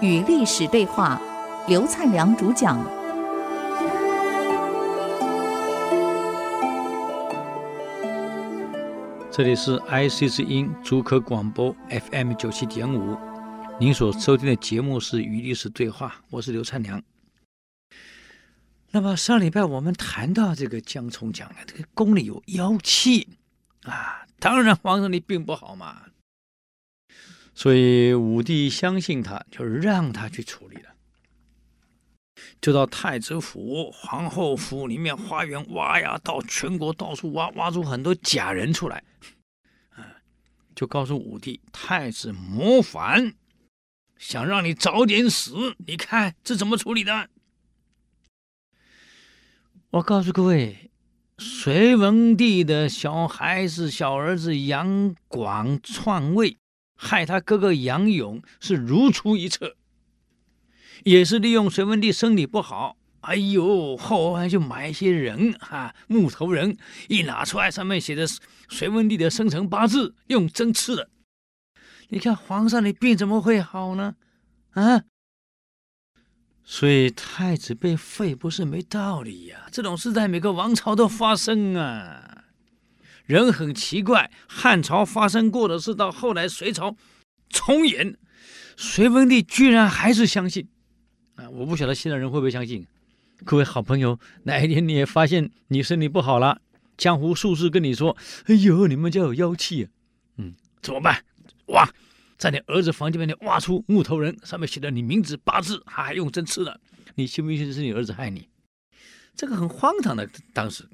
与历史对话，刘灿良主讲。这里是 IC 之音竹科广播 FM 九七点五，您所收听的节目是《与历史对话》，我是刘灿良。那么上礼拜我们谈到这个江充讲了，这个宫里有妖气啊，当然皇上你病不好嘛，所以武帝相信他，就让他去处理了，就到太子府、皇后府里面花园挖呀，到全国到处挖，挖出很多假人出来，啊，就告诉武帝，太子谋反，想让你早点死，你看这怎么处理的？我告诉各位，隋文帝的小孩子、小儿子杨广篡位，害他哥哥杨勇是如出一辙，也是利用隋文帝身体不好，哎呦，后来就买一些人哈，木头人一拿出来，上面写的隋文帝的生辰八字，用针刺的。你看皇上，你病怎么会好呢？啊？所以太子被废不是没道理呀，这种事在每个王朝都发生啊。人很奇怪，汉朝发生过的事，到后来隋朝重演，隋文帝居然还是相信啊！我不晓得现在人会不会相信。各位好朋友，哪一天你也发现你身体不好了，江湖术士跟你说：“哎呦，你们家有妖气！”嗯，怎么办？哇！在你儿子房间里面挖出木头人，上面写的你名字八字，还用针刺的，你信不信是你儿子害你？这个很荒唐的。当时，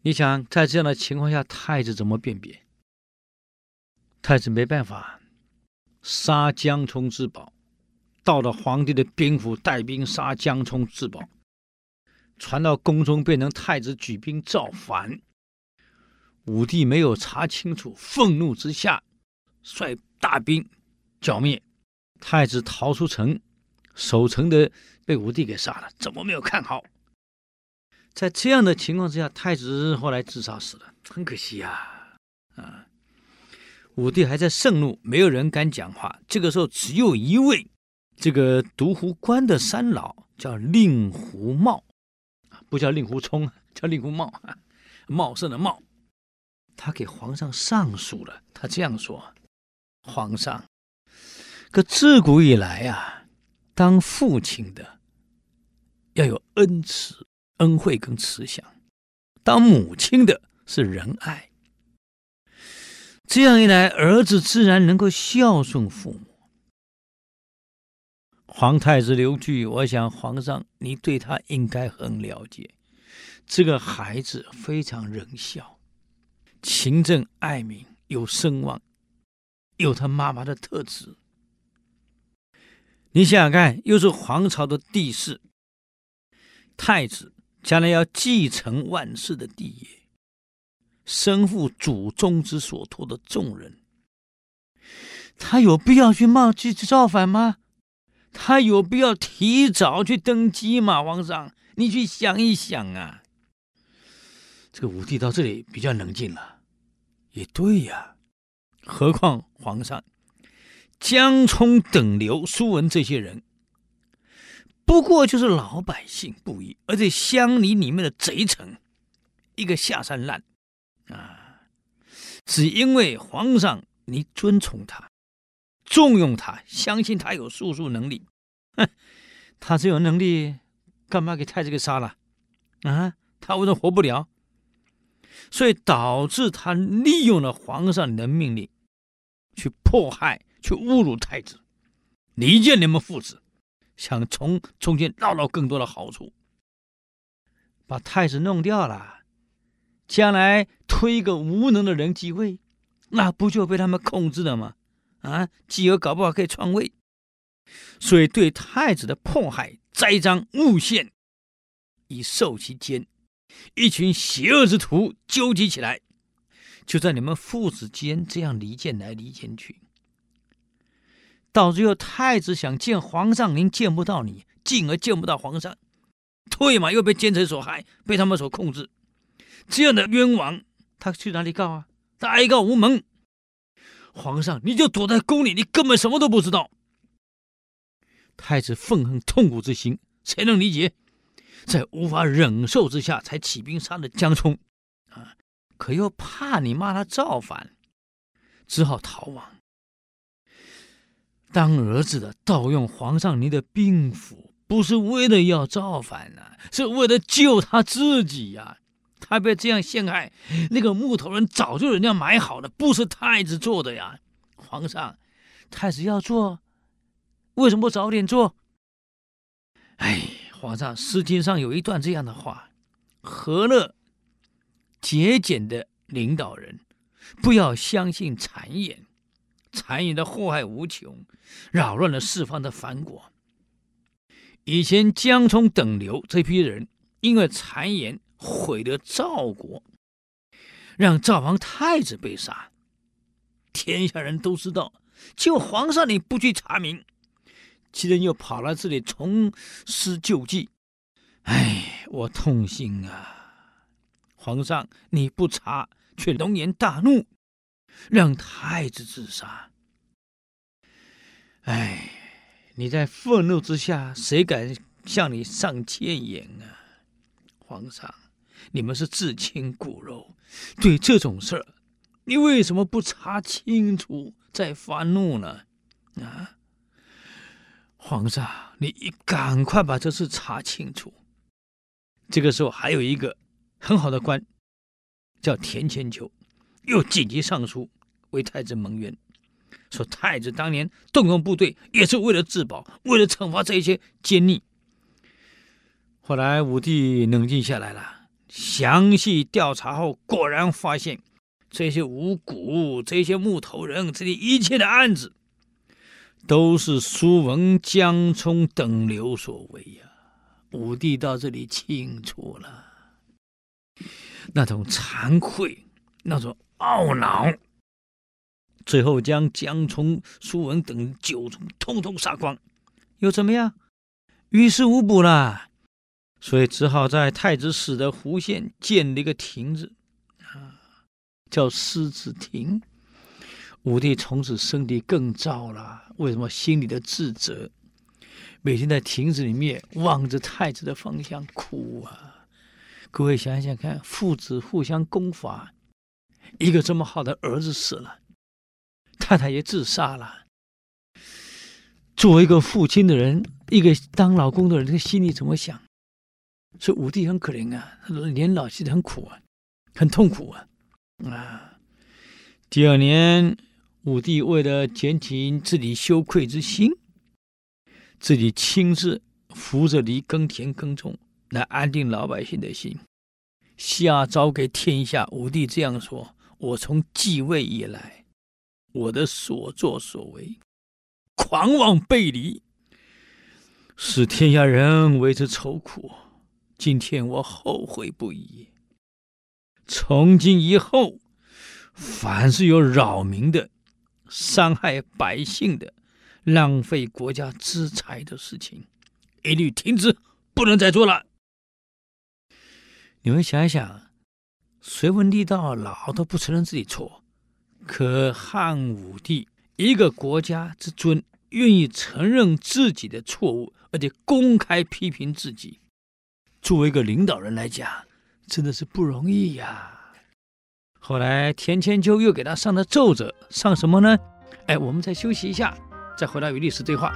你想在这样的情况下，太子怎么辨别？太子没办法，杀江充自保，到了皇帝的兵府，带兵杀江充自保，传到宫中，变成太子举兵造反。武帝没有查清楚，愤怒之下。率大兵剿灭，太子逃出城，守城的被武帝给杀了。怎么没有看好？在这样的情况之下，太子后来自杀死了，很可惜呀！啊，武帝还在盛怒，没有人敢讲话。这个时候，只有一位这个独湖关的三老叫令狐茂，不叫令狐冲，叫令狐茂，茂盛的茂。他给皇上上书了，他这样说。皇上，可自古以来啊，当父亲的要有恩慈、恩惠跟慈祥；当母亲的是仁爱。这样一来，儿子自然能够孝顺父母。皇太子刘据，我想皇上你对他应该很了解。这个孩子非常仁孝、勤政爱民、有声望。有他妈妈的特质，你想想看，又是皇朝的帝室，太子将来要继承万世的帝业，身负祖宗之所托的重任，他有必要去冒去造反吗？他有必要提早去登基吗？皇上，你去想一想啊！这个武帝到这里比较冷静了，也对呀。何况皇上，江充、等刘、苏文这些人，不过就是老百姓不义，而且乡里里面的贼臣，一个下三滥啊！只因为皇上你尊崇他、重用他、相信他有术数能力，哼，他这有能力，干嘛给太子给杀了？啊，他为什么活不了？所以导致他利用了皇上的命令。去迫害、去侮辱太子，离间你们父子，想从中间捞到更多的好处，把太子弄掉了，将来推一个无能的人继位，那不就被他们控制了吗？啊，继而搞不好可以篡位，所以对太子的迫害、栽赃、诬陷，以受其奸，一群邪恶之徒纠集起来。就在你们父子间这样离间来离间去，到最后太子想见皇上，您见不到你，进而见不到皇上，退嘛又被奸臣所害，被他们所控制，这样的冤枉，他去哪里告啊？他哀告无门，皇上，你就躲在宫里，你根本什么都不知道。太子愤恨痛苦之心，谁能理解？在无法忍受之下，才起兵杀了江充。啊，可又怕你骂他造反，只好逃亡。当儿子的盗用皇上您的兵符，不是为了要造反呐、啊，是为了救他自己呀、啊。他被这样陷害，那个木头人早就人家买好了，不是太子做的呀。皇上，太子要做，为什么不早点做？哎，皇上，诗经上有一段这样的话：何乐节俭的领导人，不要相信谗言。谗言的祸害无穷，扰乱了四方的藩国。以前江充等流这批人，因为谗言毁了赵国，让赵王太子被杀。天下人都知道，就皇上你不去查明，今天又跑来这里重施旧计。哎，我痛心啊！皇上你不查，却龙颜大怒。让太子自杀。哎，你在愤怒之下，谁敢向你上谏言啊？皇上，你们是至亲骨肉，对这种事儿，你为什么不查清楚再发怒呢？啊，皇上，你赶快把这事查清楚。这个时候，还有一个很好的官，叫田千秋。又紧急上书为太子蒙冤，说太子当年动用部队也是为了自保，为了惩罚这些奸佞。后来武帝冷静下来了，详细调查后，果然发现这些五谷、这些木头人、这些一切的案子，都是苏文、江充等流所为呀。武帝到这里清楚了，那种惭愧，那种。懊恼，最后将江充、苏文等九族通通杀光，又怎么样？于事无补了，所以只好在太子死的胡县建了一个亭子，啊，叫狮子亭。武帝从此身体更糟了，为什么？心里的自责，每天在亭子里面望着太子的方向哭啊！各位想想看，父子互相攻伐。一个这么好的儿子死了，太太也自杀了。作为一个父亲的人，一个当老公的人，这个心里怎么想？所以武帝很可怜啊，年老气得很苦啊，很痛苦啊啊！第二年，武帝为了减轻自己羞愧之心，自己亲自扶着犁耕田耕种，来安定老百姓的心。下诏给天下，武帝这样说。我从继位以来，我的所作所为，狂妄背离，使天下人为之愁苦。今天我后悔不已。从今以后，凡是有扰民的、伤害百姓的、浪费国家资财的事情，一律停止，不能再做了。你们想一想。隋文帝到老都不承认自己错，可汉武帝一个国家之尊，愿意承认自己的错误，而且公开批评自己，作为一个领导人来讲，真的是不容易呀。后来田千秋又给他上了奏折，上什么呢？哎，我们再休息一下，再回来与历史对话。